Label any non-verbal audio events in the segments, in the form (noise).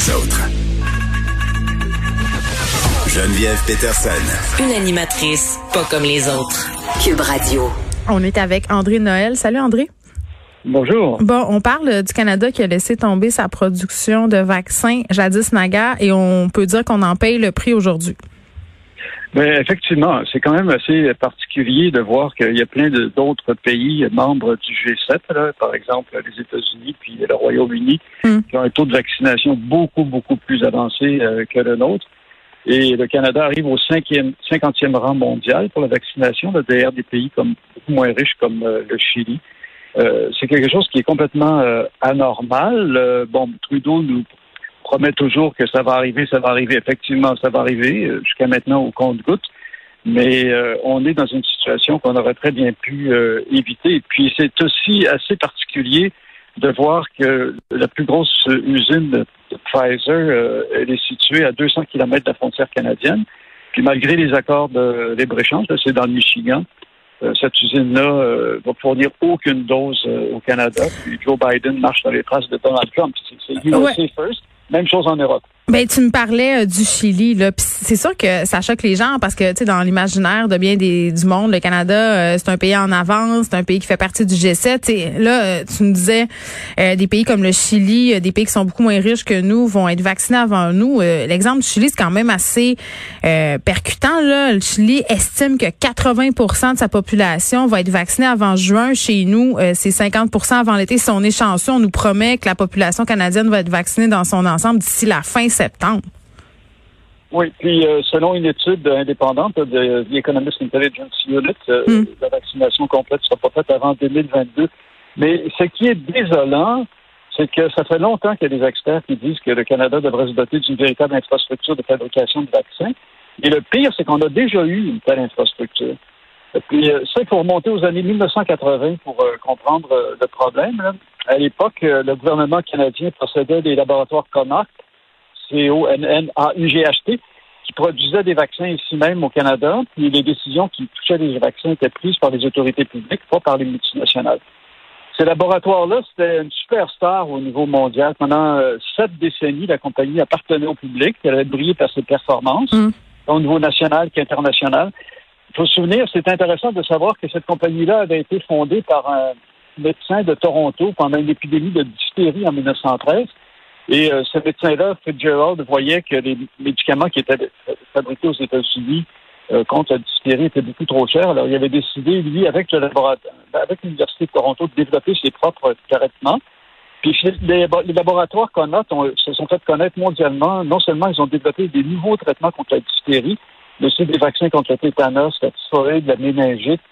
les autres. Geneviève Peterson. Une animatrice pas comme les autres. Cube Radio. On est avec André Noël. Salut André. Bonjour. Bon, on parle du Canada qui a laissé tomber sa production de vaccins jadis naguère et on peut dire qu'on en paye le prix aujourd'hui. Ben, effectivement, c'est quand même assez particulier de voir qu'il y a plein d'autres pays membres du G7, là, par exemple les États-Unis puis le Royaume-Uni, Hmm. qui ont un taux de vaccination beaucoup, beaucoup plus avancé euh, que le nôtre. Et le Canada arrive au cinquième, cinquantième rang mondial pour la vaccination, là, derrière des pays comme beaucoup moins riches comme euh, le Chili. Euh, c'est quelque chose qui est complètement anormal. Bon, Trudeau nous promet toujours que ça va arriver, ça va arriver. Effectivement, ça va arriver euh, jusqu'à maintenant au compte-goutte. Mais euh, on est dans une situation qu'on aurait très bien pu euh, éviter. Et puis c'est aussi assez particulier de voir que la plus grosse usine de, Pfizer, euh, elle est située à 200 km de la frontière canadienne. Puis malgré les accords de libre-échange, là, c'est dans le Michigan, euh, cette usine-là euh, va fournir aucune dose euh, au Canada. Puis Joe Biden marche dans les traces de Donald Trump. C'est c'est USA Ouais. first. Même chose en Europe. Ben, tu me parlais euh, du Chili, là. C'est sûr que ça choque les gens parce que, tu sais, dans l'imaginaire de bien des, du monde, le Canada, euh, c'est un pays en avance, c'est un pays qui fait partie du G7. Tu sais, là, euh, tu me disais, des pays comme le Chili, des pays qui sont beaucoup moins riches que nous, vont être vaccinés avant nous. L'exemple du Chili, c'est quand même assez percutant, là. Le Chili estime que 80% de sa population va être vaccinée avant juin. Chez nous, c'est 50% avant l'été. Si on est chanceux, on nous promet que la population canadienne va être vaccinée dans son ensemble d'ici la fin septembre. Oui, puis euh, selon une étude indépendante de The Economist Intelligence Unit, euh, Mm. la vaccination complète ne sera pas faite avant 2022. Mais ce qui est désolant, c'est que ça fait longtemps qu'il y a des experts qui disent que le Canada devrait se doter d'une véritable infrastructure de fabrication de vaccins. Et le pire, c'est qu'on a déjà eu une telle infrastructure. Et puis, euh, ça, il faut remonter aux années 1980 pour euh, comprendre le problème. là. À l'époque, le gouvernement canadien possédait des laboratoires Connacht, C-O-N-N-A-U-G-H-T, qui produisaient des vaccins ici même au Canada, puis les décisions qui touchaient les vaccins étaient prises par les autorités publiques, pas par les multinationales. Ces laboratoires-là, c'était une superstar au niveau mondial. Pendant euh, sept décennies, la compagnie appartenait au public. Elle avait brillé par ses performances, Mm. tant au niveau national qu'international. Il faut se souvenir, c'est intéressant de savoir que cette compagnie-là avait été fondée par un médecin de Toronto pendant une épidémie de diphtérie en 1913. Et euh, ce médecin-là, Fitzgerald, voyait que les médicaments qui étaient fabriqués aux États-Unis euh, contre la diphtérie étaient beaucoup trop chers. Alors, il avait décidé, lui, avec le laboratoire, avec l'Université de Toronto, de développer ses propres traitements. Puis les, les laboratoires Connaught ont- se sont fait connaître mondialement. Non seulement ils ont développé des nouveaux traitements contre la diphtérie, mais aussi des vaccins contre le tétanos, la typhoïde, la méningite.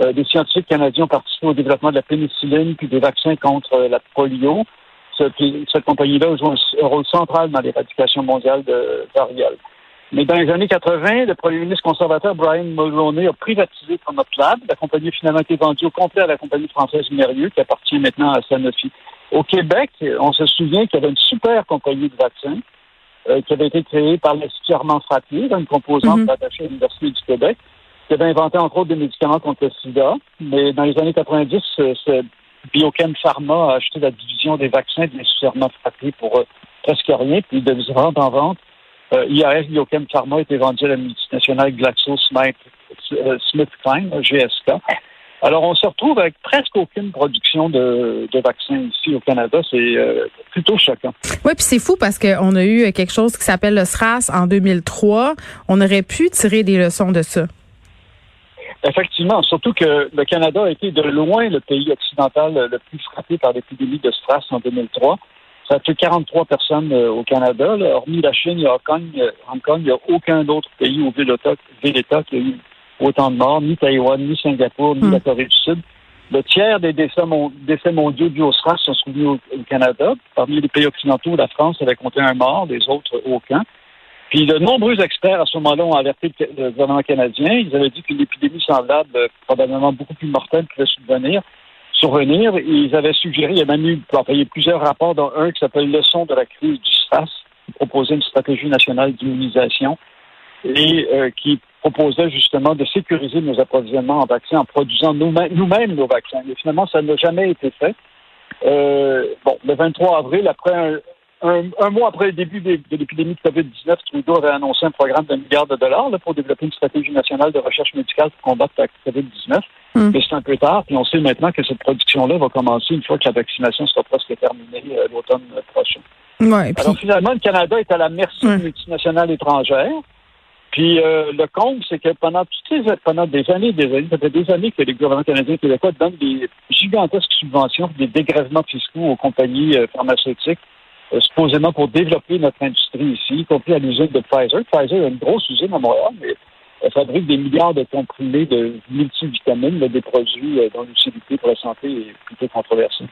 Euh, des scientifiques canadiens ont participé au développement de la pénicilline puis des vaccins contre euh, la polio. Cette, cette compagnie-là joue un, rôle central dans l'éradication mondiale de variole. Mais dans les années 80, le premier ministre conservateur Brian Mulroney a privatisé Lab. La compagnie a finalement été vendue au complet à la compagnie française Mérieux, qui appartient maintenant à Sanofi. Au Québec, on se souvient qu'il y avait une super compagnie de vaccins euh, qui avait été créée par l'Institut Armand Frappier, une composante Mhm. rattachée à l'Université du Québec, qui avait inventé entre autres des médicaments contre le sida. Mais dans les années 90, euh, c'est Biochem Pharma a acheté la division des vaccins de Frappier pour euh, presque rien, puis de vente en vente. Euh, IAS Biochem Pharma a été vendu à la multinationale GlaxoSmithKline, euh, GSK. Alors, on se retrouve avec presque aucune production de, de vaccins ici au Canada. C'est euh, plutôt choquant. Oui, puis c'est fou parce qu'on a eu quelque chose qui s'appelle le SRAS en 2003. On aurait pu tirer des leçons de ça. Effectivement, surtout que le Canada a été de loin le pays occidental le plus frappé par l'épidémie de SRAS en 2003. Ça a fait 43 personnes euh, au Canada. Là. Hormis la Chine et Hong Kong, euh, Hong Kong, il n'y a aucun autre pays au Ville-État qui a eu autant de morts, ni Taïwan, ni Singapour, ni Hmm. la Corée du Sud. Le tiers des décès, mon- décès mondiaux dus au SRAS sont souvenus au, au Canada. Parmi les pays occidentaux, la France avait compté un mort, les autres aucun. Puis de nombreux experts à ce moment-là ont alerté le, gouvernement canadien. Ils avaient dit qu'une épidémie semblable, euh, probablement beaucoup plus mortelle, pouvait survenir. survenir. Ils avaient suggéré, il y a même eu plusieurs rapports, dont un qui s'appelle Leçon de la crise du SRAS, qui proposait une stratégie nationale d'immunisation et euh, qui proposait justement de sécuriser nos approvisionnements en vaccins en produisant nous-mêmes nous-mêmes nos vaccins. Mais finalement, ça n'a jamais été fait. Euh, bon, le 23 avril, après un, un, mois après le début de, l'épidémie de COVID-19, Trudeau avait annoncé un programme d'un milliard de dollars pour développer une stratégie nationale de recherche médicale pour combattre la COVID-19. Hmm. Mais c'est un peu tard, puis on sait maintenant que cette production-là va commencer une fois que la vaccination sera presque terminée euh, l'automne prochain. Alors finalement, le Canada est à la merci des multinationales étrangères. Puis euh, le compte, c'est que pendant toutes ces, pendant des années, des années, ça fait des années que les gouvernements canadiens et québécois donnent des gigantesques subventions, des dégrèvements fiscaux aux compagnies euh, pharmaceutiques, supposément pour développer notre industrie ici, y compris à l'usine de Pfizer. Pfizer a une grosse usine à Montréal, mais fabrique des milliards de comprimés de multivitamines, des produits dont l'utilité pour la santé est plutôt controversée.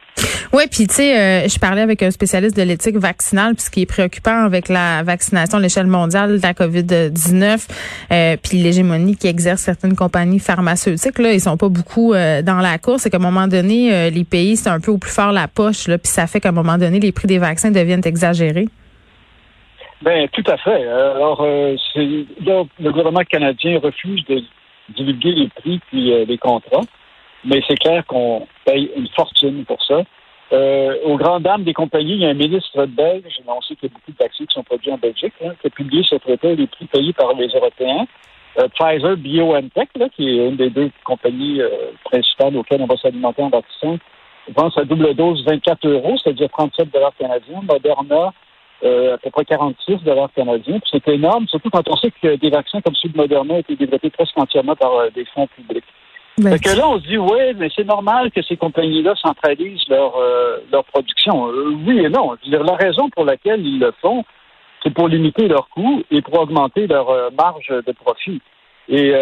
Oui, puis tu sais, euh, je parlais avec un spécialiste de l'éthique vaccinale, puis ce qui est préoccupant avec la vaccination à l'échelle mondiale de la COVID-19, euh, puis l'hégémonie qui exerce certaines compagnies pharmaceutiques, là, ils sont pas beaucoup euh, dans la course. C'est qu'à un moment donné, les pays, c'est un peu au plus fort la poche, là, puis ça fait qu'à un moment donné, les prix des vaccins deviennent exagérés. Ben tout à fait. Alors, c'est, le gouvernement canadien refuse de divulguer les prix puis les contrats, mais c'est clair qu'on paye une fortune pour ça. Euh, aux grandes dames des compagnies, il y a un ministre belge, on sait qu'il y a beaucoup de vaccins qui sont produits en Belgique, qui a publié ce traité, les prix payés par les Européens. Euh, Pfizer BioNTech, là, qui est une des deux compagnies euh, principales auxquelles on va s'alimenter en vaccin, vend sa double dose 24 euros, c'est-à-dire 37 dollars canadiens. Moderna, à peu près 46 dollars canadiens. C'est énorme, surtout quand on sait que des vaccins comme celui de Moderna ont été développés presque entièrement par des fonds publics. Ben, que là, on se dit, oui, mais c'est normal que ces compagnies-là centralisent leur, euh, leur production. Euh, oui et non. Je veux dire, la raison pour laquelle ils le font, c'est pour limiter leurs coûts et pour augmenter leur euh, marge de profit. Et,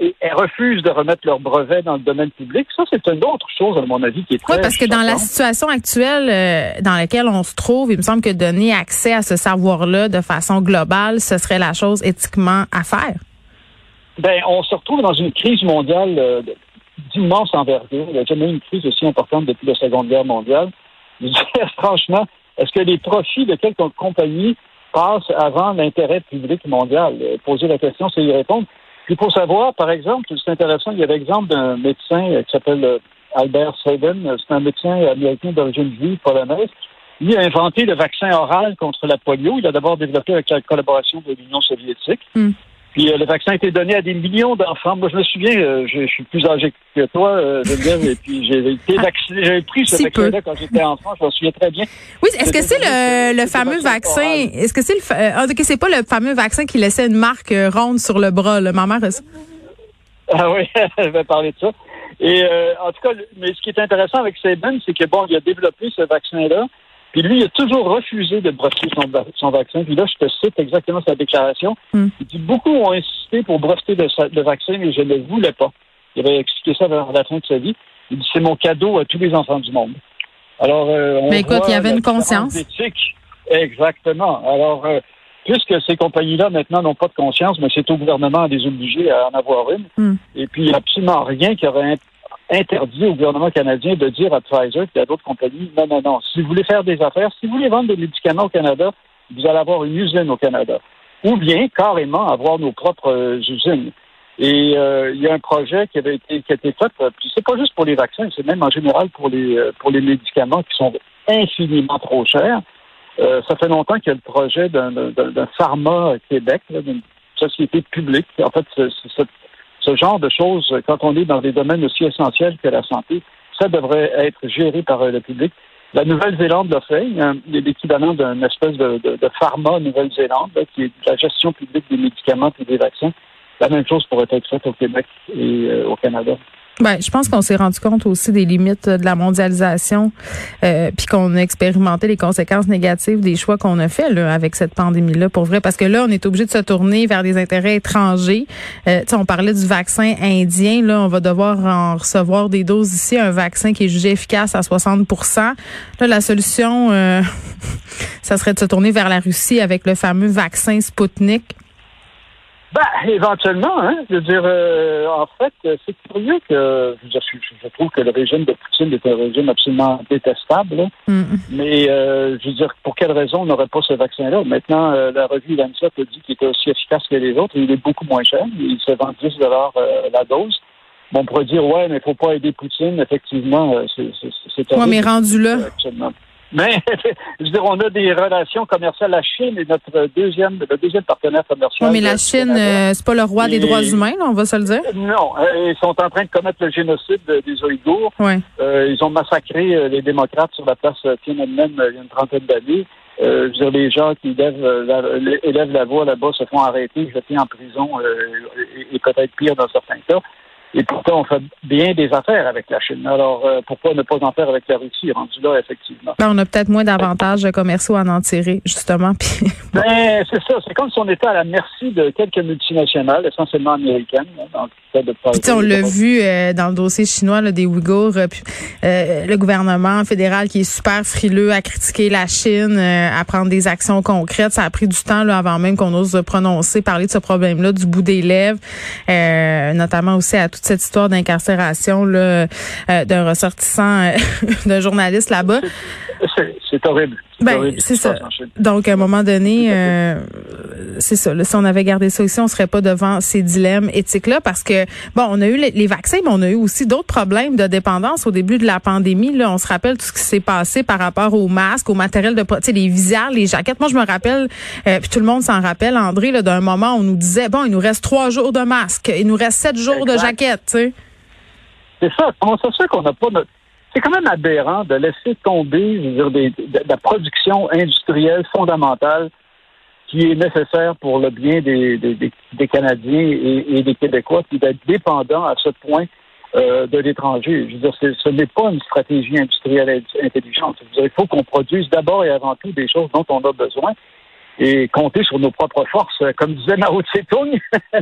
et, elles refusent de remettre leurs brevets dans le domaine public. Ça, c'est une autre chose, à mon avis, qui est très... Oui, parce que dans la situation actuelle dans laquelle on se trouve, il me semble que donner accès à ce savoir-là de façon globale, ce serait la chose éthiquement à faire. Ben, on se retrouve dans une crise mondiale euh, d'immense envergure. Il n'y a jamais eu une crise aussi importante depuis la Seconde Guerre mondiale. (laughs) franchement, est-ce que les profits de quelques compagnies passent avant l'intérêt public mondial? Euh, poser la question, c'est y répondre. Puis pour savoir, par exemple, c'est intéressant, il y a l'exemple d'un médecin euh, qui s'appelle Albert Sabin. C'est un médecin américain d'origine juive polonaise. Lui a inventé le vaccin oral contre la polio. Il a d'abord développé avec la collaboration de l'Union soviétique. Hmm. Puis euh, le vaccin a été donné à des millions d'enfants. Moi, je me souviens, euh, je, suis plus âgé que toi, euh, Geneviève, et puis j'ai été ah, vacciné, j'avais pris ce vaccin-là quand j'étais enfant, je m'en souviens très bien. Oui, est-ce que c'est le, le fameux vaccin, est-ce que c'est le, ah, ok, c'est pas le fameux vaccin qui laissait une marque ronde sur le bras, là, ma mère Ah oui, (laughs) elle va parler de ça. Et en tout cas, mais ce qui est intéressant avec Sabin, c'est que bon, il a développé ce vaccin-là, puis lui, il a toujours refusé de breveter son, vaccin. Puis là, je te cite exactement sa déclaration. Hmm. Il dit Beaucoup ont insisté pour breveter le, vaccin, mais je ne le voulais pas. Il avait expliqué ça vers la fin de sa vie. Il dit C'est mon cadeau à tous les enfants du monde. Alors, euh, on mais écoute, il y avait une conscience. Exactement. Alors, euh, puisque ces compagnies-là, maintenant, n'ont pas de conscience, mais c'est au gouvernement à les obliger à en avoir une. Hmm. Et puis, il n'y a absolument rien qui aurait interdit au gouvernement canadien de dire à Pfizer et à d'autres compagnies, non, non, non, si vous voulez faire des affaires, si vous voulez vendre des médicaments au Canada, vous allez avoir une usine au Canada. Ou bien, carrément, avoir nos propres euh, usines. Et euh, il y a un projet qui avait été qui a été fait, euh, puis c'est pas juste pour les vaccins, c'est même en général pour les pour les médicaments qui sont infiniment trop chers. ça fait longtemps qu'il y a le projet d'un pharma Québec, d'une société publique. En fait, c'est ce genre de choses, quand on est dans des domaines aussi essentiels que la santé, ça devrait être géré par euh, le public. La Nouvelle-Zélande l'a fait. Il y a l'équivalent d'une espèce de, de, pharma Nouvelle-Zélande, qui est la gestion publique des médicaments et des vaccins. La même chose pourrait être faite au Québec et euh, au Canada. Ben, je pense qu'on s'est rendu compte aussi des limites de la mondialisation, euh, puis qu'on a expérimenté les conséquences négatives des choix qu'on a fait là, avec cette pandémie-là, pour vrai. Parce que là, on est obligé de se tourner vers des intérêts étrangers. Euh, on parlait du vaccin indien. Là, on va devoir en recevoir des doses ici, un vaccin qui est jugé efficace à 60% Là, la solution, euh, (laughs) ça serait de se tourner vers la Russie avec le fameux vaccin Sputnik. Ben, éventuellement, hein. Je veux dire, euh, en fait, c'est curieux que je, je, trouve que le régime de Poutine est un régime absolument détestable. Mm. Mais euh, je veux dire, pour quelle raison on n'aurait pas ce vaccin-là? Maintenant, euh, la revue Lancet a dit qu'il était aussi efficace que les autres il est beaucoup moins cher. Il se vend 10 la dose. Bon, on pourrait dire, ouais, mais il faut pas aider Poutine. Effectivement, c'est Ouais, mais rendu là. Mais (laughs) je veux dire, on a des relations commerciales. La Chine est notre deuxième, le deuxième partenaire commercial. Oui, mais la Chine, euh, c'est pas le roi des droits humains, on va se le dire? Non, euh, ils sont en train de commettre le génocide des Ouïghours. Ouais. Euh, ils ont massacré les démocrates sur la place Tiananmen il y a une trentaine d'années. je veux dire, les gens qui élèvent la, élèvent la voix là-bas se font arrêter, jeter en prison et, et peut-être pire dans certains cas. Et pourtant, on fait bien des affaires avec la Chine. Alors, euh, pourquoi ne pas en faire avec la Russie, rendu là, effectivement? Ben, on a peut-être moins d'avantages commerciaux à en tirer, justement. (laughs) ben, c'est ça. C'est comme si on était à la merci de quelques multinationales, essentiellement américaines, hein, dans le de puis, on l'a vu euh, dans le dossier chinois là, des Ouïghours, euh, le gouvernement fédéral qui est super frileux à critiquer la Chine, à prendre des actions concrètes. Ça a pris du temps là, avant même qu'on ose prononcer, parler de ce problème-là du bout des lèvres, notamment aussi à tout toute cette histoire d'incarcération là euh, d'un ressortissant, euh, (laughs) d'un journaliste là-bas. C'est horrible. Ben, c'est ça. Donc, à un moment donné, euh, c'est ça. si on avait gardé ça ici, on serait pas devant ces dilemmes éthiques-là parce que, bon, on a eu les, vaccins, mais on a eu aussi d'autres problèmes de dépendance au début de la pandémie. Là, on se rappelle tout ce qui s'est passé par rapport aux masques, au matériel de, tu sais, les visières, les jaquettes. Moi, je me rappelle, euh, puis tout le monde s'en rappelle, André, là, d'un moment où on nous disait, bon, il nous reste trois jours de masques, il nous reste sept jours de jaquettes, tu sais. C'est ça. Comment ça se fait qu'on n'a pas notre c'est quand même aberrant de laisser tomber je veux dire, de, la production industrielle fondamentale qui est nécessaire pour le bien des, des, Canadiens et, des Québécois, puis d'être dépendant à ce point euh, de l'étranger. Je veux dire, ce n'est pas une stratégie industrielle intelligente. il faut qu'on produise d'abord et avant tout des choses dont on a besoin et compter sur nos propres forces, comme disait Mao Tse-tung. (laughs)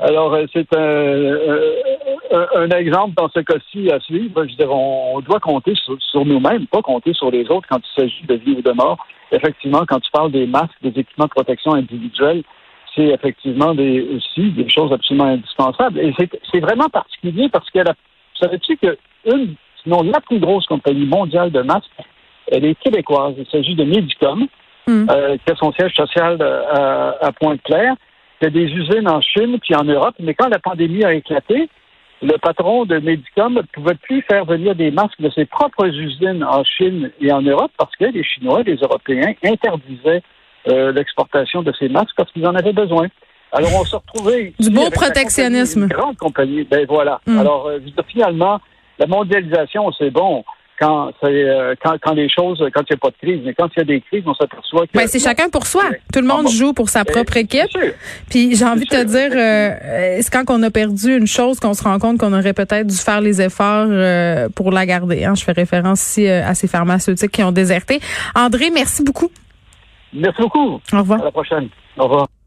Alors, euh, c'est un, un, exemple dans ce cas-ci à suivre. Je dire, on doit compter sur, nous-mêmes, pas compter sur les autres quand il s'agit de vie ou de mort. Effectivement, quand tu parles des masques, des équipements de protection individuels, c'est effectivement des, aussi des choses absolument indispensables. Et c'est vraiment particulier parce que, la, savais-tu que une, sinon la plus grosse compagnie mondiale de masques, elle est québécoise. Il s'agit de Medicom. Mm. Euh, qui a son siège social euh, à, Pointe-Claire. Il y a des usines en Chine puis en Europe, mais quand la pandémie a éclaté, le patron de Medicom ne pouvait plus faire venir des masques de ses propres usines en Chine et en Europe parce que les Chinois, les Européens interdisaient euh, l'exportation de ces masques parce qu'ils en avaient besoin. Alors on se retrouvait du beau protectionnisme. Une grande compagnie. Ben voilà. Mm. Alors finalement, la mondialisation, c'est bon quand, euh, quand, quand les choses, quand il n'y a pas de crise. Mais quand il y a des crises, on s'aperçoit que. Ben, c'est chacun pour soi. Tout le monde joue pour sa propre équipe. Puis j'ai envie de te dire, euh, c'est quand on a perdu une chose qu'on se rend compte qu'on aurait peut-être dû faire les efforts euh, pour la garder. Hein? Je fais référence ici à ces pharmaceutiques qui ont déserté. André, merci beaucoup. Merci beaucoup. Au revoir. À la prochaine. Au revoir.